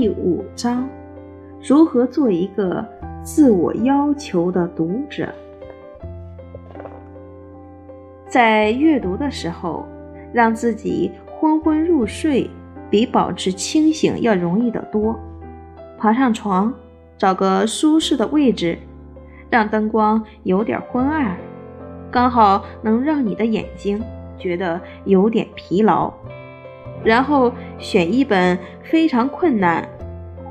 第五章：如何做一个自我要求的读者？在阅读的时候，让自己昏昏入睡，比保持清醒要容易得多。爬上床，找个舒适的位置，让灯光有点昏暗，刚好能让你的眼睛觉得有点疲劳。然后选一本非常困难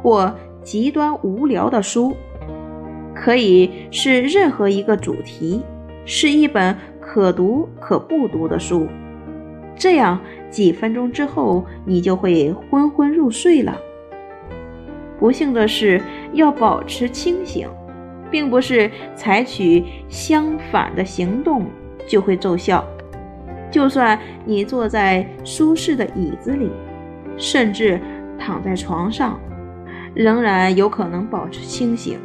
或极端无聊的书，可以是任何一个主题，是一本可读可不读的书。这样几分钟之后，你就会昏昏入睡了。不幸的是，要保持清醒，并不是采取相反的行动就会奏效。就算你坐在舒适的椅子里，甚至躺在床上，仍然有可能保持清醒。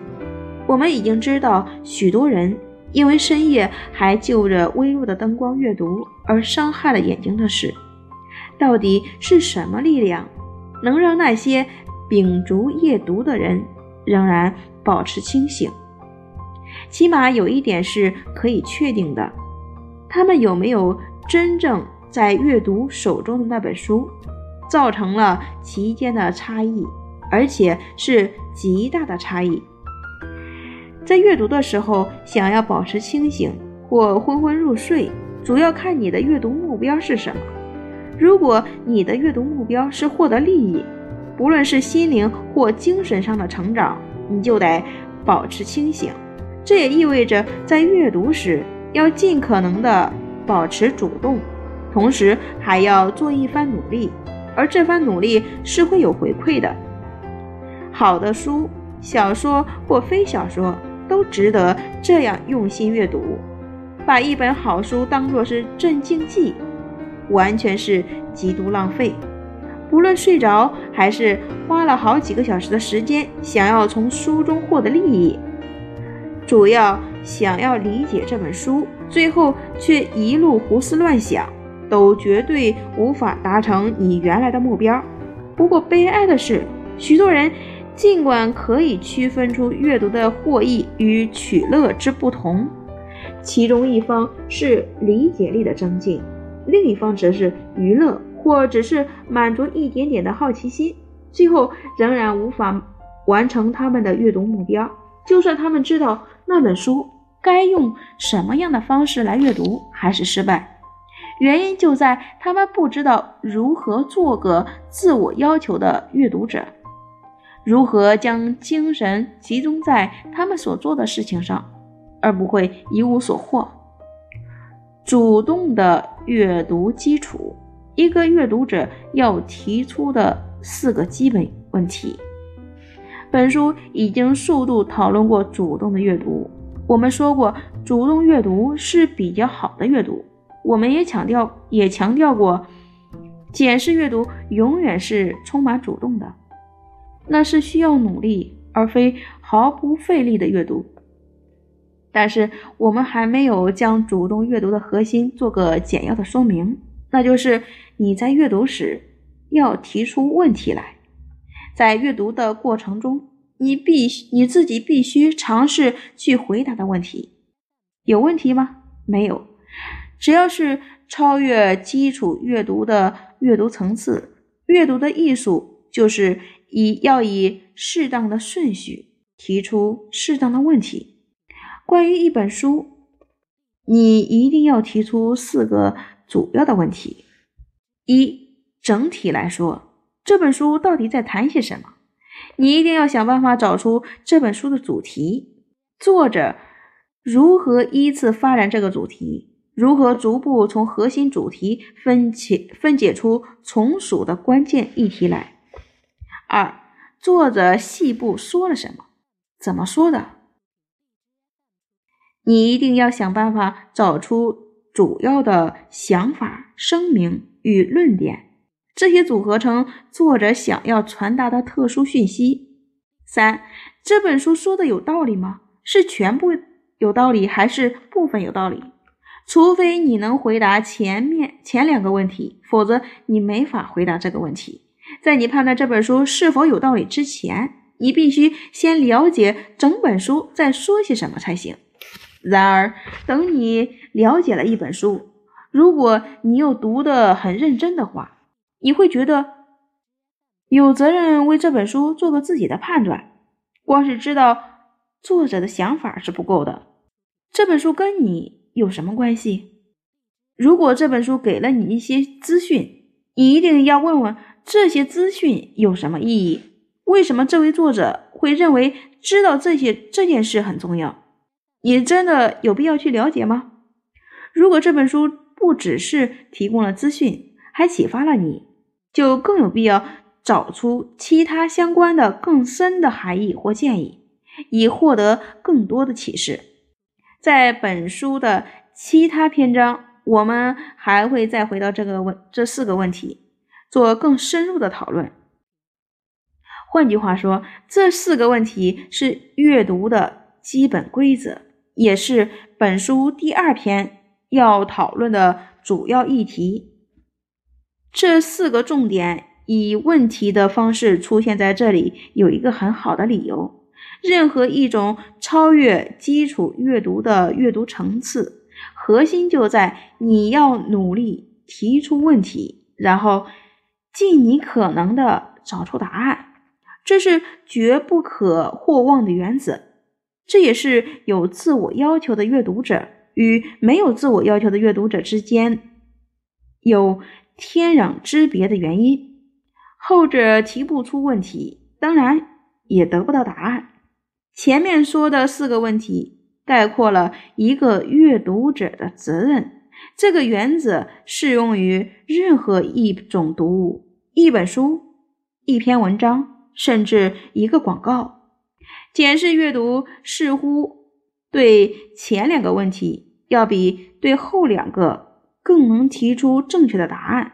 我们已经知道，许多人因为深夜还就着微弱的灯光阅读而伤害了眼睛的事。到底是什么力量，能让那些秉烛夜读的人仍然保持清醒？起码有一点是可以确定的：他们有没有？真正在阅读手中的那本书，造成了其间的差异，而且是极大的差异。在阅读的时候，想要保持清醒或昏昏入睡，主要看你的阅读目标是什么。如果你的阅读目标是获得利益，不论是心灵或精神上的成长，你就得保持清醒。这也意味着在阅读时要尽可能的。保持主动，同时还要做一番努力，而这番努力是会有回馈的。好的书、小说或非小说都值得这样用心阅读。把一本好书当作是镇静剂，完全是极度浪费。不论睡着还是花了好几个小时的时间，想要从书中获得利益，主要想要理解这本书。最后却一路胡思乱想，都绝对无法达成你原来的目标。不过悲哀的是，许多人尽管可以区分出阅读的获益与取乐之不同，其中一方是理解力的增进，另一方则是娱乐或只是满足一点点的好奇心，最后仍然无法完成他们的阅读目标。就算他们知道那本书。该用什么样的方式来阅读还是失败，原因就在他们不知道如何做个自我要求的阅读者，如何将精神集中在他们所做的事情上，而不会一无所获。主动的阅读基础，一个阅读者要提出的四个基本问题。本书已经数度讨论过主动的阅读。我们说过，主动阅读是比较好的阅读。我们也强调，也强调过，简式阅读永远是充满主动的，那是需要努力而非毫不费力的阅读。但是，我们还没有将主动阅读的核心做个简要的说明，那就是你在阅读时要提出问题来，在阅读的过程中。你必须你自己必须尝试去回答的问题，有问题吗？没有，只要是超越基础阅读的阅读层次，阅读的艺术就是以要以适当的顺序提出适当的问题。关于一本书，你一定要提出四个主要的问题：一，整体来说，这本书到底在谈些什么？你一定要想办法找出这本书的主题，作者如何依次发展这个主题，如何逐步从核心主题分解分解出从属的关键议题来。二，作者细部说了什么，怎么说的？你一定要想办法找出主要的想法、声明与论点。这些组合成作者想要传达的特殊讯息。三，这本书说的有道理吗？是全部有道理，还是部分有道理？除非你能回答前面前两个问题，否则你没法回答这个问题。在你判断这本书是否有道理之前，你必须先了解整本书在说些什么才行。然而，等你了解了一本书，如果你又读得很认真的话，你会觉得有责任为这本书做个自己的判断。光是知道作者的想法是不够的，这本书跟你有什么关系？如果这本书给了你一些资讯，你一定要问问这些资讯有什么意义？为什么这位作者会认为知道这些这件事很重要？你真的有必要去了解吗？如果这本书不只是提供了资讯，还启发了你，就更有必要找出其他相关的更深的含义或建议，以获得更多的启示。在本书的其他篇章。我们还会再回到这个问这四个问题，做更深入的讨论。换句话说，这四个问题是阅读的基本规则，也是本书第二篇要讨论的主要议题。这四个重点以问题的方式出现在这里，有一个很好的理由：任何一种超越基础阅读的阅读层次。核心就在你要努力提出问题，然后尽你可能的找出答案，这是绝不可或忘的原则。这也是有自我要求的阅读者与没有自我要求的阅读者之间有天壤之别的原因。后者提不出问题，当然也得不到答案。前面说的四个问题。概括了一个阅读者的责任。这个原则适用于任何一种读物、一本书、一篇文章，甚至一个广告。检视阅读似乎对前两个问题要比对后两个更能提出正确的答案，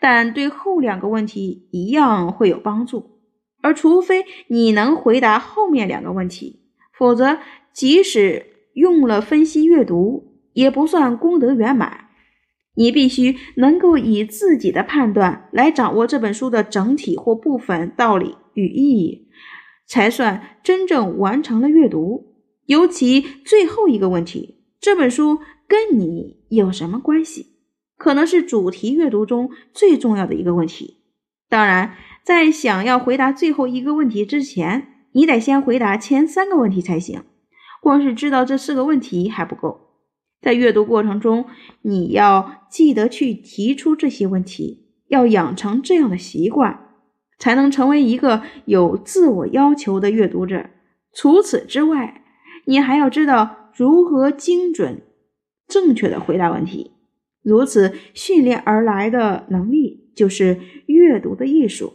但对后两个问题一样会有帮助。而除非你能回答后面两个问题，否则。即使用了分析阅读，也不算功德圆满。你必须能够以自己的判断来掌握这本书的整体或部分道理与意义，才算真正完成了阅读。尤其最后一个问题：这本书跟你有什么关系？可能是主题阅读中最重要的一个问题。当然，在想要回答最后一个问题之前，你得先回答前三个问题才行。光是知道这四个问题还不够，在阅读过程中，你要记得去提出这些问题，要养成这样的习惯，才能成为一个有自我要求的阅读者。除此之外，你还要知道如何精准、正确的回答问题。如此训练而来的能力，就是阅读的艺术。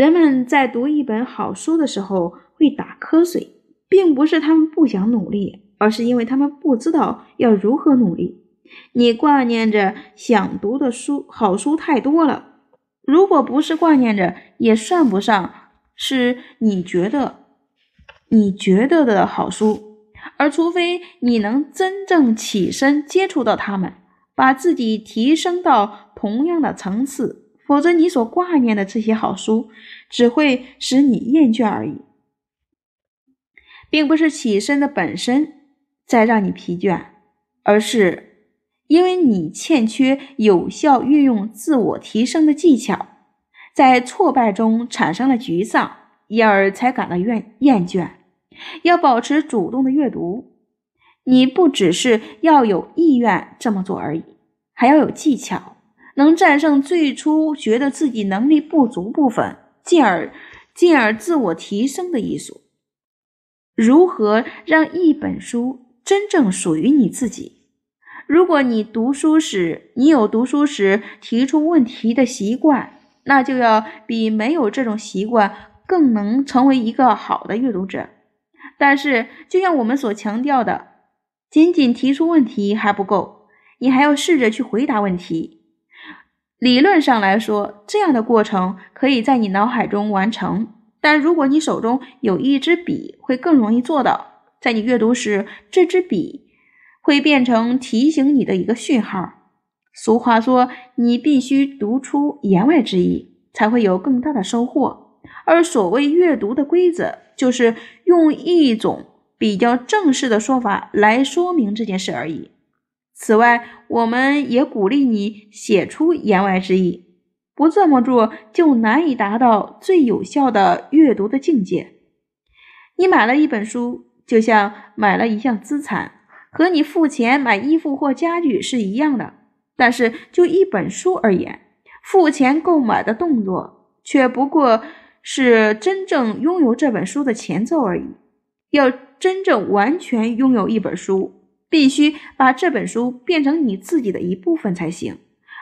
人们在读一本好书的时候会打瞌睡。并不是他们不想努力，而是因为他们不知道要如何努力。你挂念着想读的书，好书太多了。如果不是挂念着，也算不上是你觉得你觉得的好书。而除非你能真正起身接触到他们，把自己提升到同样的层次，否则你所挂念的这些好书只会使你厌倦而已。并不是起身的本身在让你疲倦，而是因为你欠缺有效运用自我提升的技巧，在挫败中产生了沮丧，因而才感到厌厌倦。要保持主动的阅读，你不只是要有意愿这么做而已，还要有技巧，能战胜最初觉得自己能力不足部分，进而进而自我提升的艺术。如何让一本书真正属于你自己？如果你读书时你有读书时提出问题的习惯，那就要比没有这种习惯更能成为一个好的阅读者。但是，就像我们所强调的，仅仅提出问题还不够，你还要试着去回答问题。理论上来说，这样的过程可以在你脑海中完成。但如果你手中有一支笔，会更容易做到。在你阅读时，这支笔会变成提醒你的一个讯号。俗话说：“你必须读出言外之意。”才会有更大的收获。而所谓阅读的规则，就是用一种比较正式的说法来说明这件事而已。此外，我们也鼓励你写出言外之意，不这么做就难以达到最有效的阅读的境界。你买了一本书，就像买了一项资产，和你付钱买衣服或家具是一样的。但是就一本书而言，付钱购买的动作却不过是真正拥有这本书的前奏而已。要真正完全拥有一本书，必须把这本书变成你自己的一部分才行。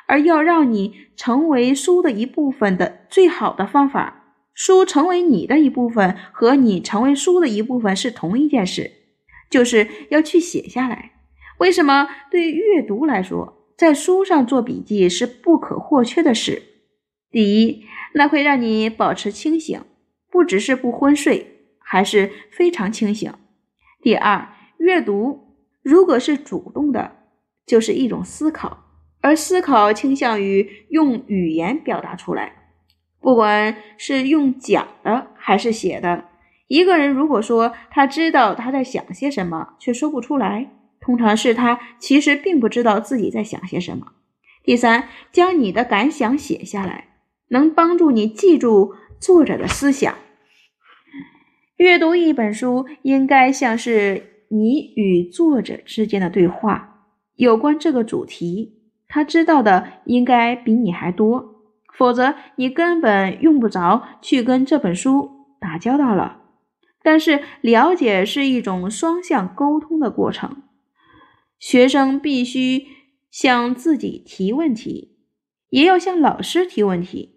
而要让你成为书的一部分的最好的方法，书成为你的一部分和你成为书的一部分是同一件事，就是要去写下来。为什么对阅读来说？在书上做笔记是不可或缺的事。第一，那会让你保持清醒，不只是不昏睡，还是非常清醒。第二，阅读如果是主动的，就是一种思考，而思考倾向于用语言表达出来，不管是用讲的还是写的。一个人如果说他知道他在想些什么，却说不出来。通常是他其实并不知道自己在想些什么。第三，将你的感想写下来，能帮助你记住作者的思想。阅读一本书应该像是你与作者之间的对话。有关这个主题，他知道的应该比你还多，否则你根本用不着去跟这本书打交道了。但是，了解是一种双向沟通的过程。学生必须向自己提问题，也要向老师提问题。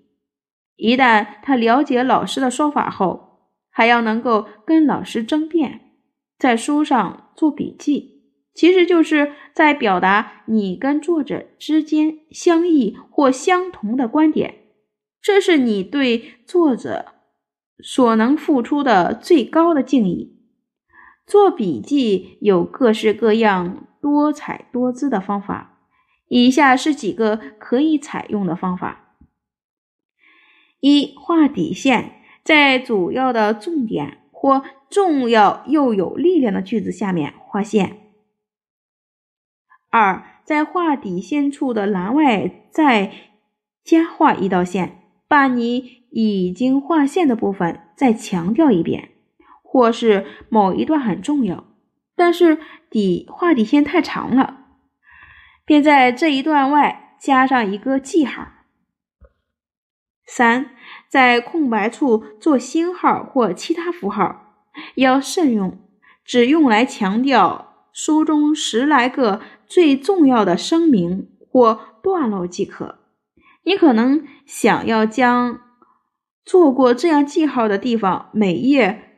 一旦他了解老师的说法后，还要能够跟老师争辩。在书上做笔记，其实就是在表达你跟作者之间相异或相同的观点。这是你对作者所能付出的最高的敬意。做笔记有各式各样。多彩多姿的方法，以下是几个可以采用的方法：一、画底线，在主要的重点或重要又有力量的句子下面画线；二、在画底线处的栏外再加画一道线，把你已经画线的部分再强调一遍，或是某一段很重要。但是底画底线太长了，便在这一段外加上一个记号。三，在空白处做星号或其他符号，要慎用，只用来强调书中十来个最重要的声明或段落即可。你可能想要将做过这样记号的地方每页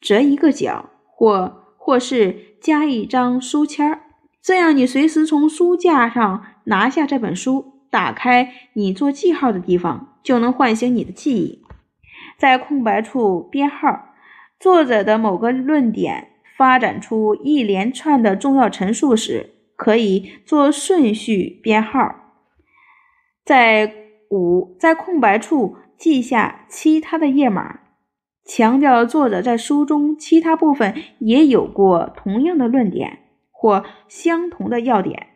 折一个角，或。或是加一张书签儿，这样你随时从书架上拿下这本书，打开你做记号的地方，就能唤醒你的记忆。在空白处编号，作者的某个论点发展出一连串的重要陈述时，可以做顺序编号。在五，在空白处记下其他的页码。强调作者在书中其他部分也有过同样的论点或相同的要点，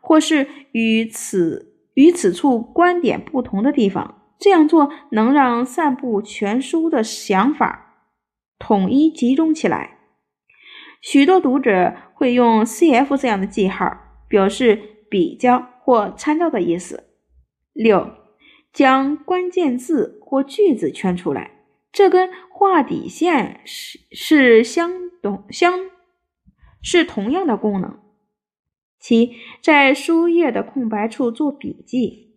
或是与此与此处观点不同的地方。这样做能让散布全书的想法统一集中起来。许多读者会用 “CF” 这样的记号，表示比较或参照的意思。六，将关键字或句子圈出来。这跟画底线是是相同相是同样的功能。七，在书页的空白处做笔记。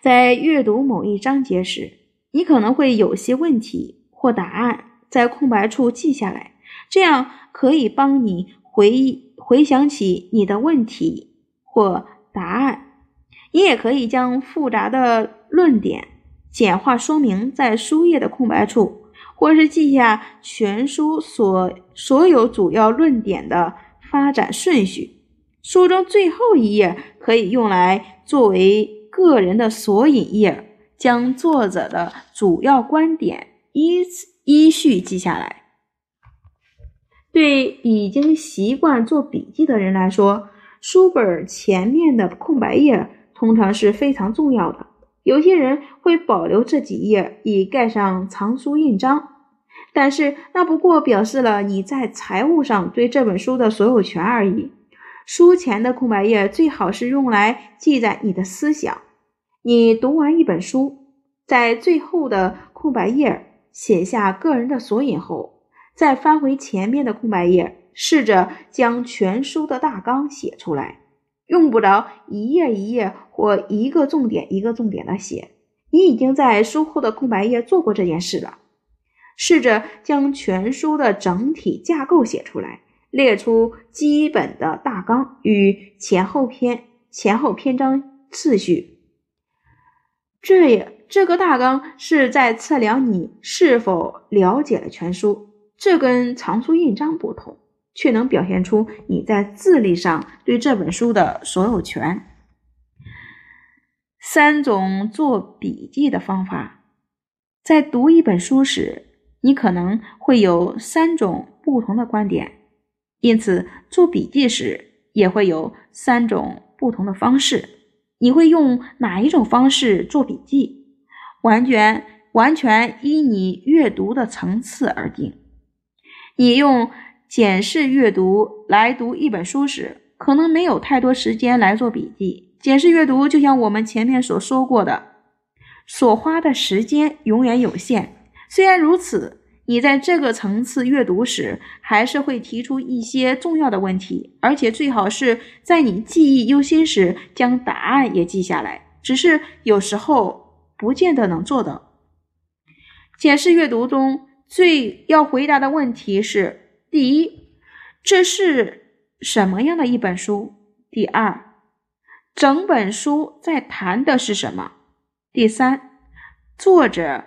在阅读某一章节时，你可能会有些问题或答案在空白处记下来，这样可以帮你回忆回想起你的问题或答案。你也可以将复杂的论点。简化说明在书页的空白处，或是记下全书所所有主要论点的发展顺序。书中最后一页可以用来作为个人的索引页，将作者的主要观点依依序记下来。对已经习惯做笔记的人来说，书本前面的空白页通常是非常重要的。有些人会保留这几页以盖上藏书印章，但是那不过表示了你在财务上对这本书的所有权而已。书前的空白页最好是用来记载你的思想。你读完一本书，在最后的空白页写下个人的索引后，再翻回前面的空白页，试着将全书的大纲写出来。用不着一页一页或一个重点一个重点的写，你已经在书后的空白页做过这件事了。试着将全书的整体架构写出来，列出基本的大纲与前后篇前后篇章次序。这也这个大纲是在测量你是否了解了全书，这跟藏书印章不同。却能表现出你在智力上对这本书的所有权。三种做笔记的方法，在读一本书时，你可能会有三种不同的观点，因此做笔记时也会有三种不同的方式。你会用哪一种方式做笔记，完全完全依你阅读的层次而定。你用。简式阅读来读一本书时，可能没有太多时间来做笔记。简式阅读就像我们前面所说过的，所花的时间永远有限。虽然如此，你在这个层次阅读时，还是会提出一些重要的问题，而且最好是在你记忆犹新时将答案也记下来。只是有时候不见得能做到。检视阅读中最要回答的问题是。第一，这是什么样的一本书？第二，整本书在谈的是什么？第三，作者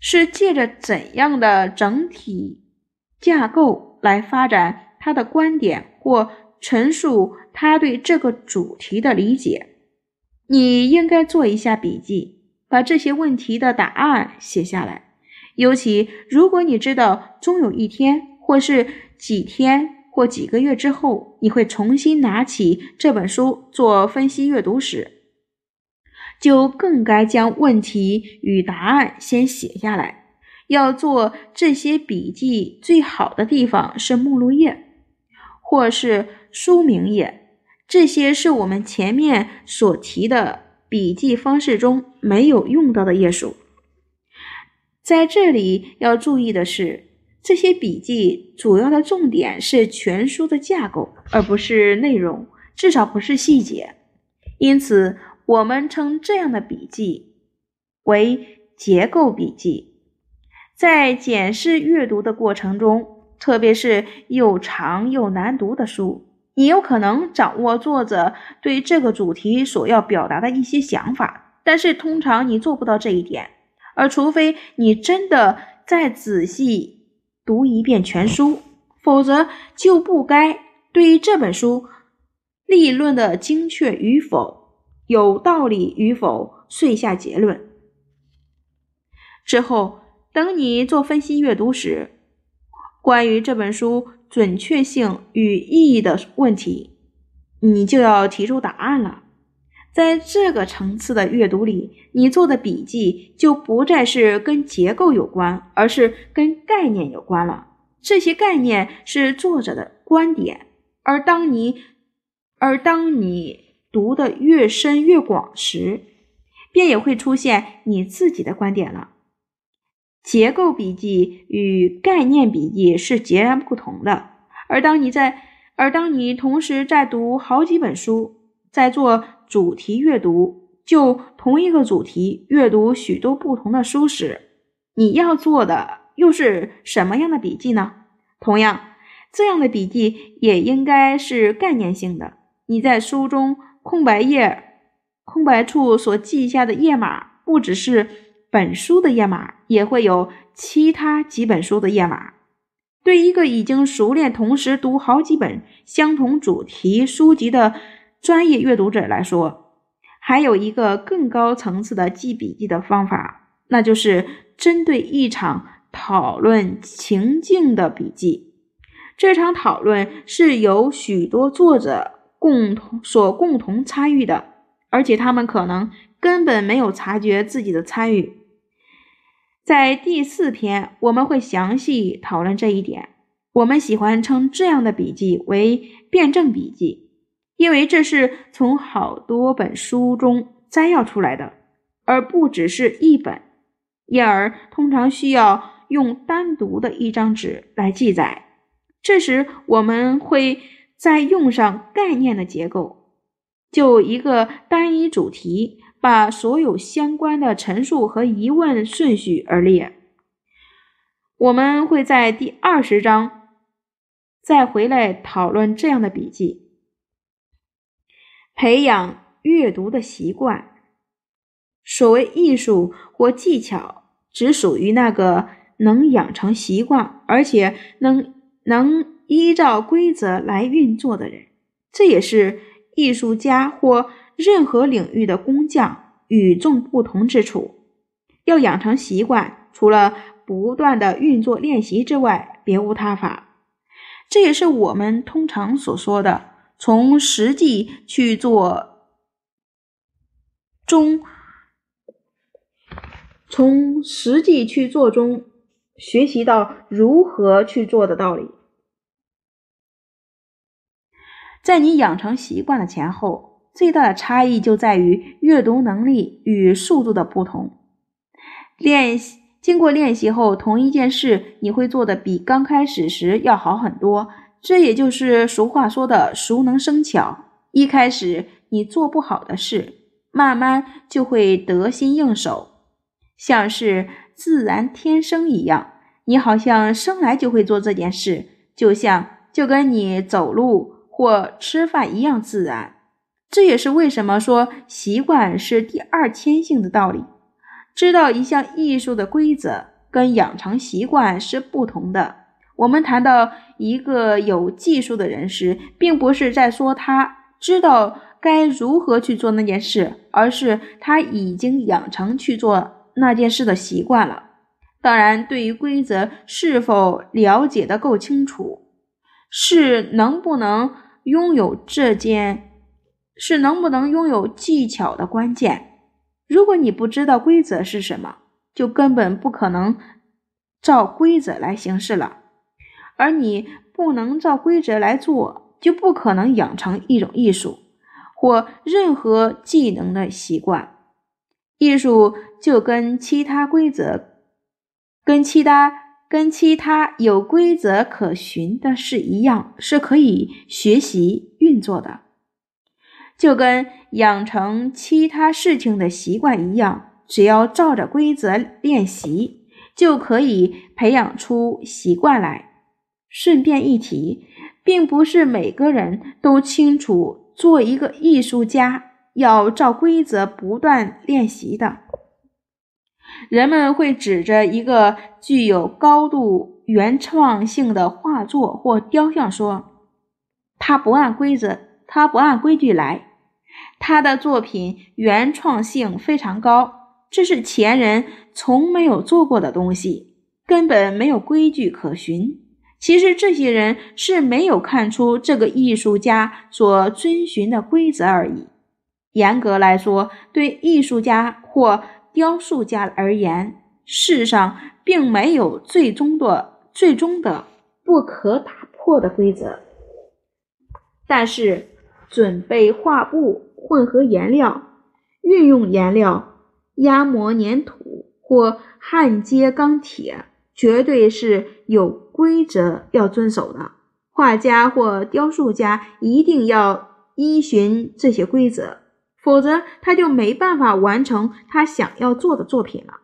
是借着怎样的整体架构来发展他的观点或陈述他对这个主题的理解？你应该做一下笔记，把这些问题的答案写下来。尤其如果你知道终有一天。或是几天或几个月之后，你会重新拿起这本书做分析阅读时，就更该将问题与答案先写下来。要做这些笔记，最好的地方是目录页，或是书名页。这些是我们前面所提的笔记方式中没有用到的页数。在这里要注意的是。这些笔记主要的重点是全书的架构，而不是内容，至少不是细节。因此，我们称这样的笔记为结构笔记。在检视阅读的过程中，特别是又长又难读的书，你有可能掌握作者对这个主题所要表达的一些想法，但是通常你做不到这一点。而除非你真的再仔细。读一遍全书，否则就不该对于这本书立论的精确与否、有道理与否遂下结论。之后，等你做分析阅读时，关于这本书准确性与意义的问题，你就要提出答案了。在这个层次的阅读里，你做的笔记就不再是跟结构有关，而是跟概念有关了。这些概念是作者的观点，而当你而当你读的越深越广时，便也会出现你自己的观点了。结构笔记与概念笔记是截然不同的。而当你在而当你同时在读好几本书，在做。主题阅读，就同一个主题阅读许多不同的书时，你要做的又是什么样的笔记呢？同样，这样的笔记也应该是概念性的。你在书中空白页、空白处所记下的页码，不只是本书的页码，也会有其他几本书的页码。对一个已经熟练同时读好几本相同主题书籍的。专业阅读者来说，还有一个更高层次的记笔记的方法，那就是针对一场讨论情境的笔记。这场讨论是由许多作者共同所共同参与的，而且他们可能根本没有察觉自己的参与。在第四篇，我们会详细讨论这一点。我们喜欢称这样的笔记为辩证笔记，因为这是从好多本书中摘要出来的，而不只是一本，因而通常需要用单独的一张纸来记载。这时，我们会再用上概念的结构，就一个单一主题。把所有相关的陈述和疑问顺序而列。我们会在第二十章再回来讨论这样的笔记。培养阅读的习惯。所谓艺术或技巧，只属于那个能养成习惯，而且能能依照规则来运作的人。这也是艺术家或。任何领域的工匠与众不同之处，要养成习惯，除了不断的运作练习之外，别无他法。这也是我们通常所说的从实际去做中，从实际去做中学习到如何去做的道理。在你养成习惯的前后。最大的差异就在于阅读能力与速度的不同。练习经过练习后，同一件事你会做的比刚开始时要好很多。这也就是俗话说的“熟能生巧”。一开始你做不好的事，慢慢就会得心应手，像是自然天生一样。你好像生来就会做这件事，就像就跟你走路或吃饭一样自然。这也是为什么说习惯是第二天性的道理。知道一项艺术的规则跟养成习惯是不同的。我们谈到一个有技术的人时，并不是在说他知道该如何去做那件事，而是他已经养成去做那件事的习惯了。当然，对于规则是否了解的够清楚，是能不能拥有这件。是能不能拥有技巧的关键。如果你不知道规则是什么，就根本不可能照规则来行事了。而你不能照规则来做，就不可能养成一种艺术或任何技能的习惯。艺术就跟其他规则、跟其他、跟其他有规则可循的事一样，是可以学习运作的。就跟养成其他事情的习惯一样，只要照着规则练习，就可以培养出习惯来。顺便一提，并不是每个人都清楚做一个艺术家要照规则不断练习的。人们会指着一个具有高度原创性的画作或雕像说：“他不按规则，他不按规矩来。”他的作品原创性非常高，这是前人从没有做过的东西，根本没有规矩可循。其实这些人是没有看出这个艺术家所遵循的规则而已。严格来说，对艺术家或雕塑家而言，世上并没有最终的、最终的不可打破的规则。但是，准备画布。混合颜料、运用颜料、压模粘土或焊接钢铁，绝对是有规则要遵守的。画家或雕塑家一定要依循这些规则，否则他就没办法完成他想要做的作品了。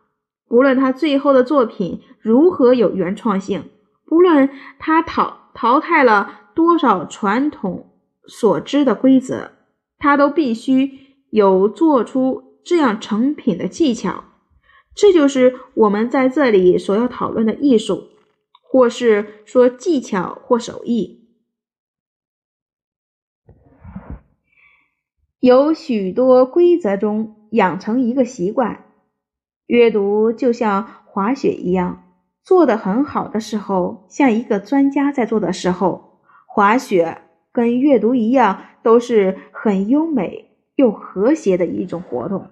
不论他最后的作品如何有原创性，不论他淘淘汰了多少传统所知的规则。他都必须有做出这样成品的技巧，这就是我们在这里所要讨论的艺术，或是说技巧或手艺。有许多规则中养成一个习惯。阅读就像滑雪一样，做得很好的时候，像一个专家在做的时候，滑雪跟阅读一样，都是很优美又和谐的一种活动。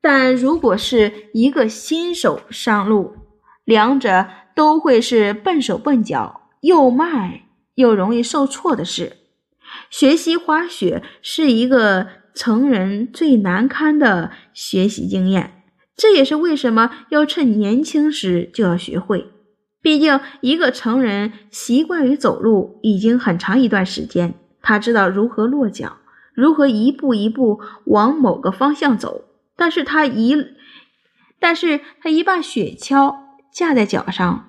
但如果是一个新手上路，两者都会是笨手笨脚、又慢又容易受挫的事。学习滑雪是一个成人最难堪的学习经验，这也是为什么要趁年轻时就要学会。毕竟，一个成人习惯于走路已经很长一段时间，他知道如何落脚，如何一步一步往某个方向走。但是他一，但是他一把雪橇架在脚上，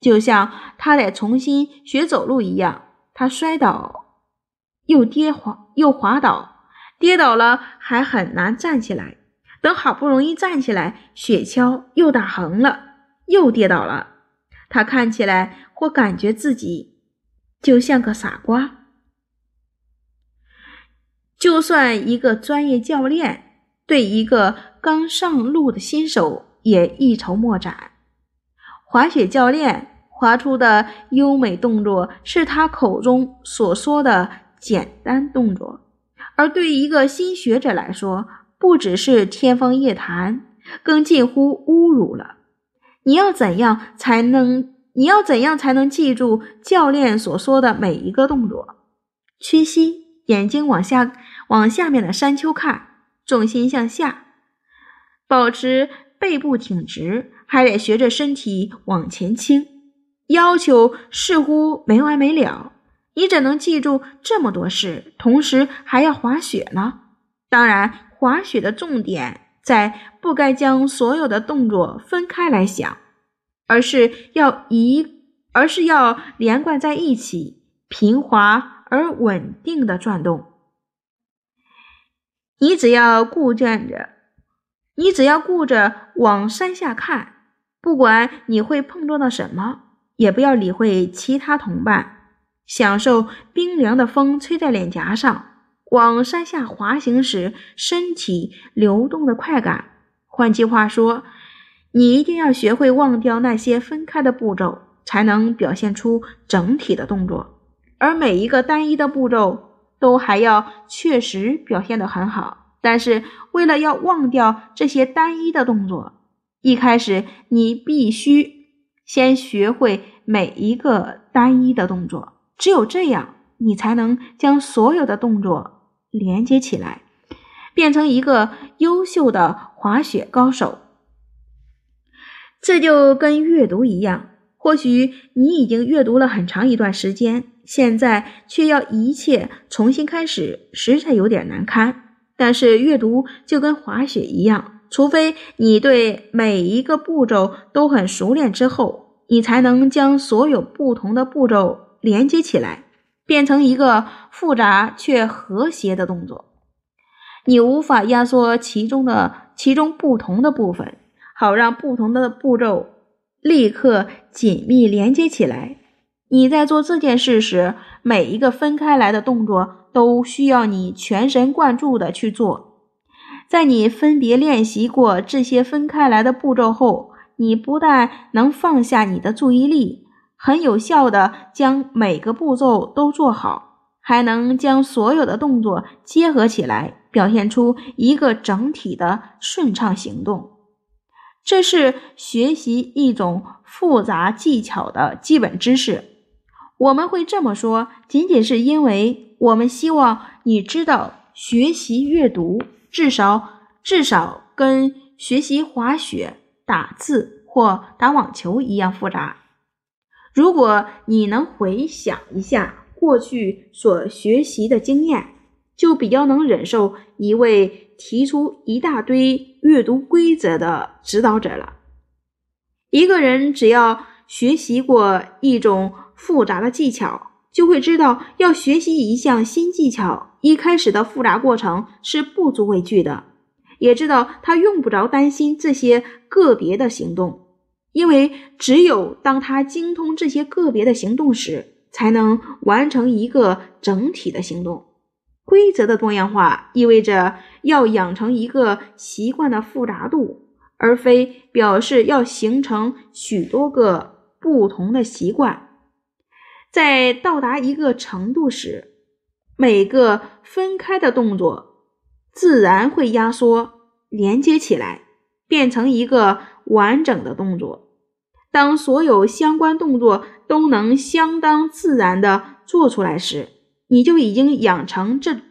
就像他得重新学走路一样。他摔倒，又跌滑，又滑倒，跌倒了还很难站起来。等好不容易站起来，雪橇又打横了，又跌倒了。他看起来或感觉自己就像个傻瓜。就算一个专业教练。对一个刚上路的新手也一筹莫展。滑雪教练滑出的优美动作是他口中所说的简单动作，而对于一个新学者来说，不只是天方夜谭，更近乎侮辱了。你要怎样才能？你要怎样才能记住教练所说的每一个动作？屈膝，眼睛往下往下面的山丘看。重心向下，保持背部挺直，还得学着身体往前倾，要求似乎没完没了。你怎能记住这么多事，同时还要滑雪呢？当然，滑雪的重点在不该将所有的动作分开来想，而是要一，而是要连贯在一起，平滑而稳定的转动。你只要顾见着，你只要顾着往山下看，不管你会碰撞到什么，也不要理会其他同伴，享受冰凉的风吹在脸颊上，往山下滑行时身体流动的快感。换句话说，你一定要学会忘掉那些分开的步骤，才能表现出整体的动作，而每一个单一的步骤。都还要确实表现得很好，但是为了要忘掉这些单一的动作，一开始你必须先学会每一个单一的动作，只有这样，你才能将所有的动作连接起来，变成一个优秀的滑雪高手。这就跟阅读一样，或许你已经阅读了很长一段时间。现在却要一切重新开始，实在有点难堪。但是阅读就跟滑雪一样，除非你对每一个步骤都很熟练之后，你才能将所有不同的步骤连接起来，变成一个复杂却和谐的动作。你无法压缩其中的其中不同的部分，好让不同的步骤立刻紧密连接起来。你在做这件事时，每一个分开来的动作都需要你全神贯注的去做。在你分别练习过这些分开来的步骤后，你不但能放下你的注意力，很有效的将每个步骤都做好，还能将所有的动作结合起来，表现出一个整体的顺畅行动。这是学习一种复杂技巧的基本知识。我们会这么说，仅仅是因为我们希望你知道，学习阅读至少至少跟学习滑雪、打字或打网球一样复杂。如果你能回想一下过去所学习的经验，就比较能忍受一位提出一大堆阅读规则的指导者了。一个人只要学习过一种。复杂的技巧，就会知道要学习一项新技巧，一开始的复杂过程是不足为惧的，也知道他用不着担心这些个别的行动，因为只有当他精通这些个别的行动时，才能完成一个整体的行动。规则的多样化意味着要养成一个习惯的复杂度，而非表示要形成许多个不同的习惯。在到达一个程度时，每个分开的动作自然会压缩、连接起来，变成一个完整的动作。当所有相关动作都能相当自然地做出来时，你就已经养成这，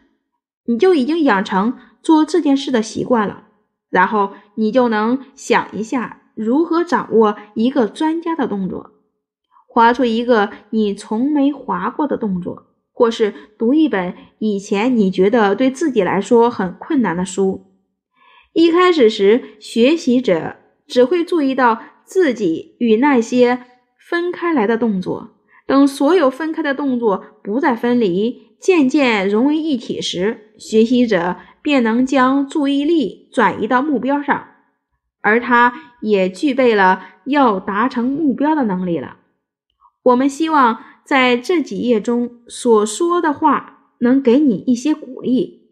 你就已经养成做这件事的习惯了。然后你就能想一下如何掌握一个专家的动作，划出一个你从没划过的动作，或是读一本以前你觉得对自己来说很困难的书。一开始时，学习者只会注意到自己与那些分开来的动作。等所有分开的动作不再分离，渐渐融为一体时，学习者便能将注意力转移到目标上，而他也具备了要达成目标的能力了。我们希望在这几页中所说的话能给你一些鼓励。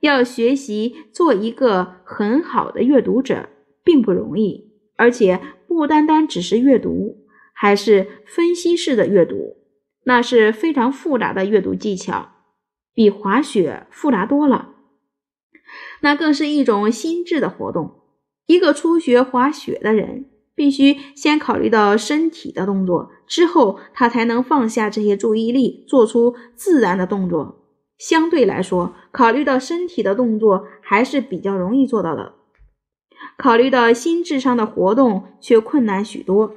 要学习做一个很好的阅读者并不容易，而且不单单只是阅读。还是分析式的阅读，那是非常复杂的阅读技巧，比滑雪复杂多了。那更是一种心智的活动。一个初学滑雪的人，必须先考虑到身体的动作，之后他才能放下这些注意力，做出自然的动作。相对来说，考虑到身体的动作还是比较容易做到的，考虑到心智上的活动却困难许多。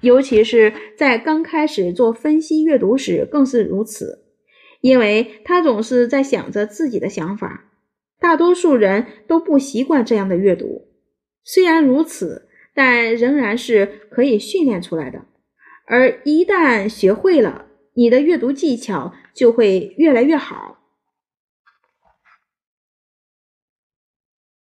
尤其是在刚开始做分析阅读时，更是如此，因为他总是在想着自己的想法。大多数人都不习惯这样的阅读，虽然如此，但仍然是可以训练出来的。而一旦学会了，你的阅读技巧就会越来越好。